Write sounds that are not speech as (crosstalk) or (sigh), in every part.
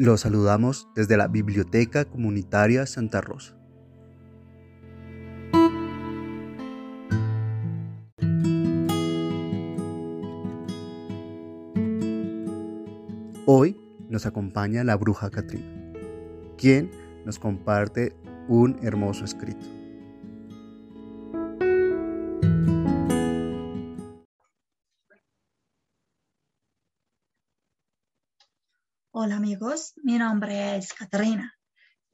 Los saludamos desde la Biblioteca Comunitaria Santa Rosa. Hoy nos acompaña la bruja Catrina, quien nos comparte un hermoso escrito. Hola amigos, mi nombre es Catarina.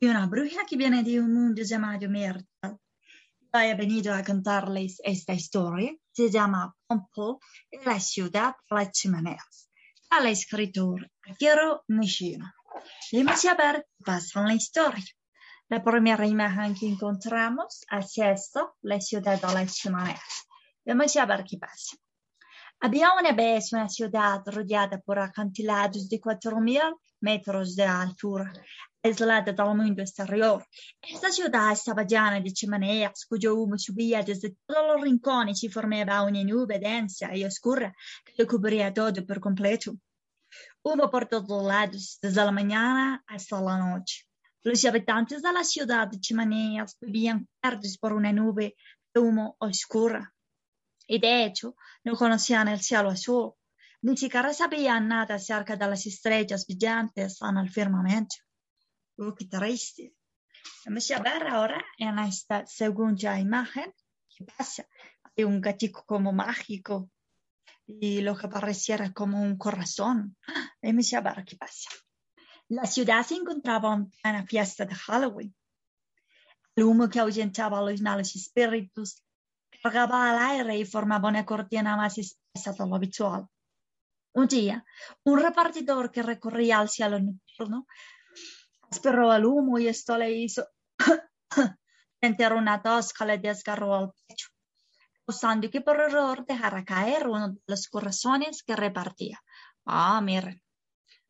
Soy una bruja que viene de un mundo llamado. Hoy he venido a contarles esta historia. Se llama Pompo y la ciudad de las chimeneas. Al escritor Akiro Nishino. Vamos a ver qué pasa en la historia. La primera imagen que encontramos es esta, la ciudad de las chimeneas. Vamos a ver qué pasa. Había una vez una ciudad rodeada por acantilados de 4.000 metros de altura, aislada del mundo exterior. Esta ciudad estaba llena de chimeneas cuyo humo subía desde todos los rincones y formaba una nube densa y oscura que lo cubría todo por completo. Humo por todos lados, desde la mañana hasta la noche. Los habitantes de la ciudad de chimeneas vivían perdidos por una nube de humo oscura y de hecho no conocían el cielo azul, ni siquiera sabían nada acerca de las estrellas brillantes en el firmamento. ¡Oh, qué triste! Vamos a ver ahora en esta segunda imagen qué pasa. Hay un gatito como mágico y lo que pareciera como un corazón. Vamos a ver qué pasa. La ciudad se encontraba en una fiesta de Halloween. El humo que ahuyentaba a los malos espíritus cargaba al aire y formaba una cortina más espesa de lo habitual. Un día, un repartidor que recorría al cielo nocturno aspiró el humo y esto le hizo sentir (coughs) una tos que le desgarró el pecho, causando que por error dejara caer uno de los corazones que repartía. Ah, miren,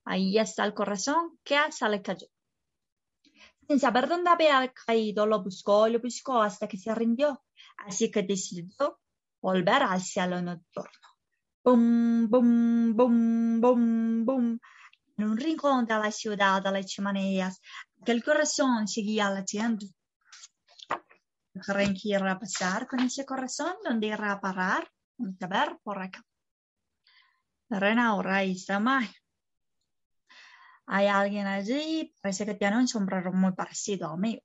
ahí está el corazón que se le cayó. Sin saber dónde había caído, lo buscó y lo buscó hasta que se rindió así que decidió volver al cielo nocturno. Bum, bum, bum, bum, bum. En un rincón de la ciudad de las chimeneas, aquel corazón seguía latiendo. ¿Creen que irá a pasar con ese corazón? ¿Dónde irá a parar? Vamos a ver por acá. Pero ahora está mal. Hay alguien allí, parece que tiene un sombrero muy parecido al mío.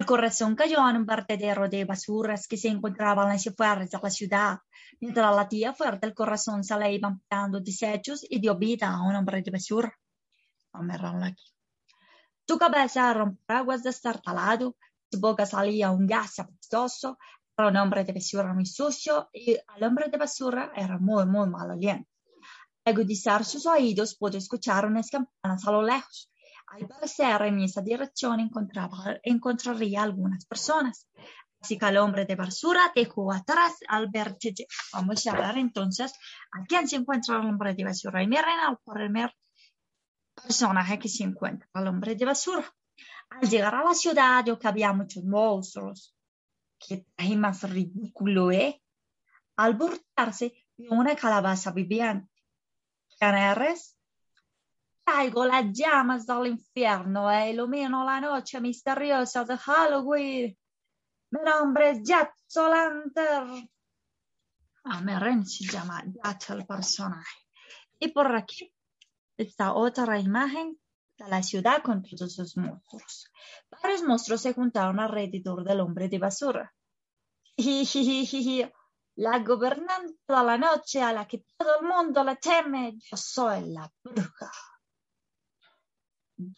El corazón cayó en un vertedero de basuras que se encontraba en las afueras de la ciudad. Mientras latía fuerte, el corazón se le iban pegando desechos y dio vida a un hombre de basura. aquí. Su cabeza era un paraguas destartalado, su boca salía un gas apestoso, era un hombre de basura muy sucio y el hombre de basura era muy, muy mal aliento. Al agudizar sus oídos pudo escuchar unas campanas a lo lejos. Al parecer, en esa dirección encontraba, encontraría algunas personas. Así que el hombre de basura dejó atrás al vertigen. Vamos a ver entonces a quién se encuentra el hombre de basura. Y miren al primer personaje que se encuentra, el hombre de basura. Al llegar a la ciudad, yo que había muchos monstruos. Qué traje más ridículo, ¿eh? Al voltearse, vio una calabaza viviente. ¿Quién eres? Traigo las llamas del infierno e ilumino la noche misteriosa de Halloween. Mi nombre es Jack Solanter. Ah, Meren se llama Jack el personaje. Y por aquí está otra imagen de la ciudad con todos sus monstruos. Varios monstruos se juntaron alrededor del hombre de basura. La gobernante de la noche a la que todo el mundo le teme, yo soy la bruja.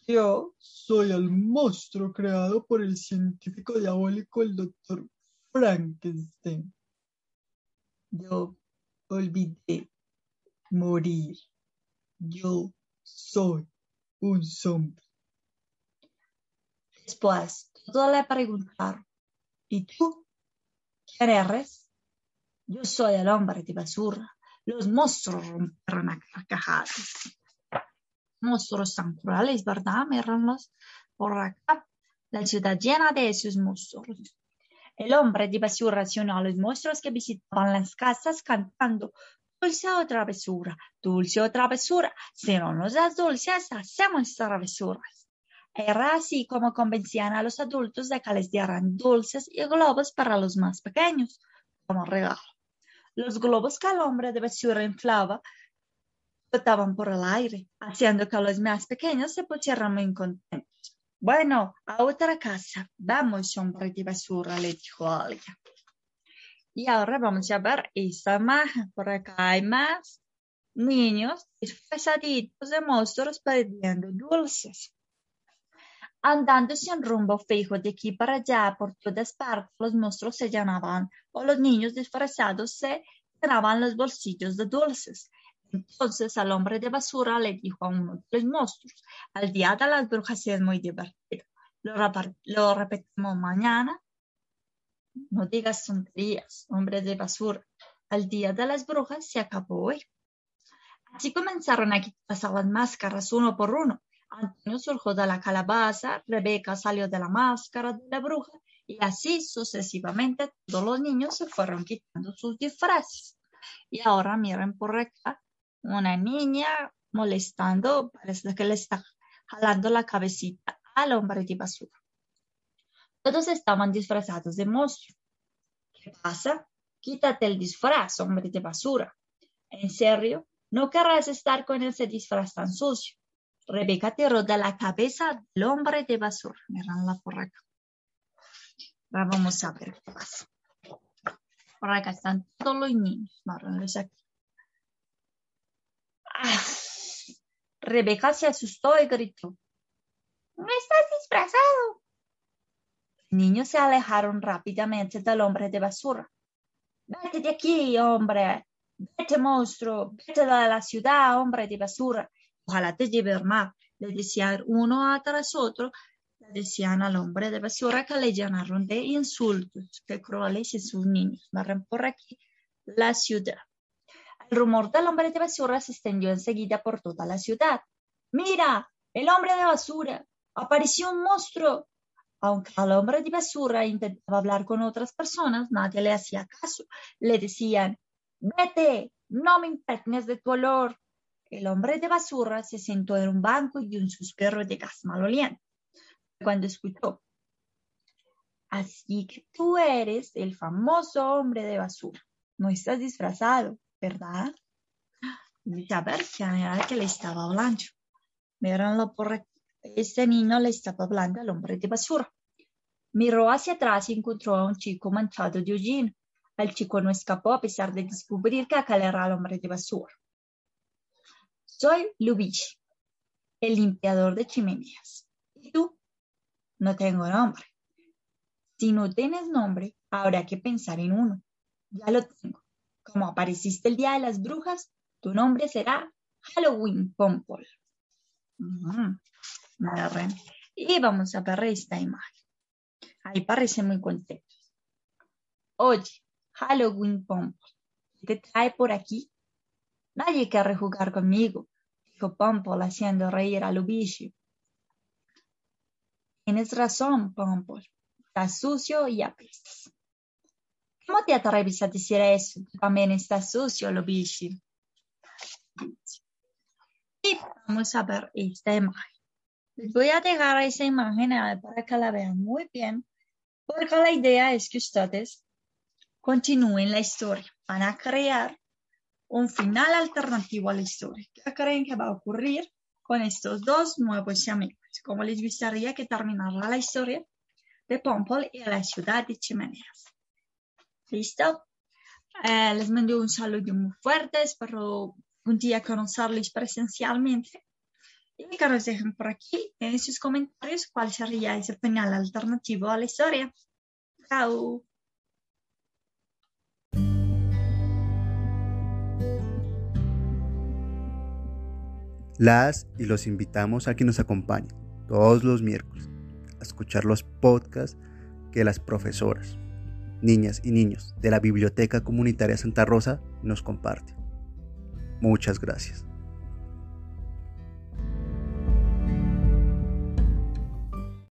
Yo soy el monstruo creado por el científico diabólico, el doctor Frankenstein. Yo olvidé morir. Yo soy un zombie. Después, todo le preguntaron, ¿y tú? ¿Quién eres? Yo soy el hombre de basura. Los monstruos rompieron a carcajadas monstruos tan crueles, ¿verdad? Mírenlos por acá. La ciudad llena de esos monstruos. El hombre de racionó a los monstruos que visitaban las casas cantando dulce o travesura, dulce o travesura. Si no nos das dulces, hacemos travesuras. Era así como convencían a los adultos de que les dieran dulces y globos para los más pequeños, como regalo. Los globos que el hombre de basura inflaba flotaban por el aire, haciendo que los más pequeños se pusieran muy contentos. Bueno, a otra casa. Vamos, hombre de basura, le dijo alguien. Y ahora vamos a ver esta imagen. Por acá hay más niños disfrazaditos de monstruos perdiendo dulces. Andando sin rumbo fijo de aquí para allá por todas partes, los monstruos se llenaban o los niños disfrazados se llenaban los bolsillos de dulces. Entonces el hombre de basura le dijo a uno de los monstruos, al día de las brujas es muy divertido. Lo, lo repetimos mañana no digas tonterías, hombre de basura. Al día de las brujas se acabó hoy. Así comenzaron a quitarse las máscaras uno por uno. Antonio surgió de la calabaza, Rebeca salió de la máscara de la bruja y así sucesivamente todos los niños se fueron quitando sus disfraces. Y ahora miren por acá, una niña molestando, parece que le está jalando la cabecita al hombre de basura. Todos estaban disfrazados de monstruo. ¿Qué pasa? Quítate el disfraz, hombre de basura. ¿En serio? ¿No querrás estar con ese disfraz tan sucio? Rebeca tiró de la cabeza del hombre de basura. Mirenla por acá. Ahora vamos a ver qué pasa. Por acá están todos los niños. Aquí. Ah. Rebeca se asustó y gritó. No estás disfrazado niños se alejaron rápidamente del hombre de basura. Vete de aquí, hombre. Vete, monstruo. Vete de la ciudad, hombre de basura. Ojalá te lleve el mar. Le decían uno tras otro. Le decían al hombre de basura que le llenaron de insultos. Que crueles sus niños. Barren por aquí la ciudad. El rumor del hombre de basura se extendió enseguida por toda la ciudad. Mira, el hombre de basura. Apareció un monstruo aunque al hombre de basura intentaba hablar con otras personas, nadie le hacía caso. Le decían, vete, no me impregnes de tu olor. El hombre de basura se sentó en un banco y un suspiro de gas maloliente. Cuando escuchó, así que tú eres el famoso hombre de basura. No estás disfrazado, ¿verdad? A ver quién que le estaba hablando. Mírenlo por. Este niño le estaba hablando al hombre de basura. Miró hacia atrás y encontró a un chico manchado de hollín. El chico no escapó a pesar de descubrir que aquel era el hombre de basura. Soy Lubitsch, el limpiador de chimeneas. ¿Y tú? No tengo nombre. Si no tienes nombre, habrá que pensar en uno. Ya lo tengo. Como apareciste el día de las brujas, tu nombre será Halloween Pompol. Y vamos a ver esta imagen. Ahí parece muy contento. Oye, Halloween Pompol, ¿qué te trae por aquí? Nadie quiere jugar conmigo, dijo Pompol haciendo reír a Lubicio. Tienes razón, Pompol. Estás sucio y apestas. ¿Cómo te atreves a decir eso? también estás sucio, Lubicio. Y vamos a ver esta imagen. Les voy a dejar esa imagen para que la vean muy bien, porque la idea es que ustedes continúen la historia. Van a crear un final alternativo a la historia. ¿Qué creen que va a ocurrir con estos dos nuevos amigos? ¿Cómo les gustaría que terminara la historia de Pompol y la ciudad de Chimeneas? ¿Listo? Eh, les mando un saludo muy fuerte. Espero un día conocerles presencialmente y que nos dejen por aquí en sus comentarios cuál sería ese final alternativo a la historia. Chao. Las y los invitamos a que nos acompañen todos los miércoles a escuchar los podcasts que las profesoras, niñas y niños de la Biblioteca Comunitaria Santa Rosa nos comparten. Muchas gracias.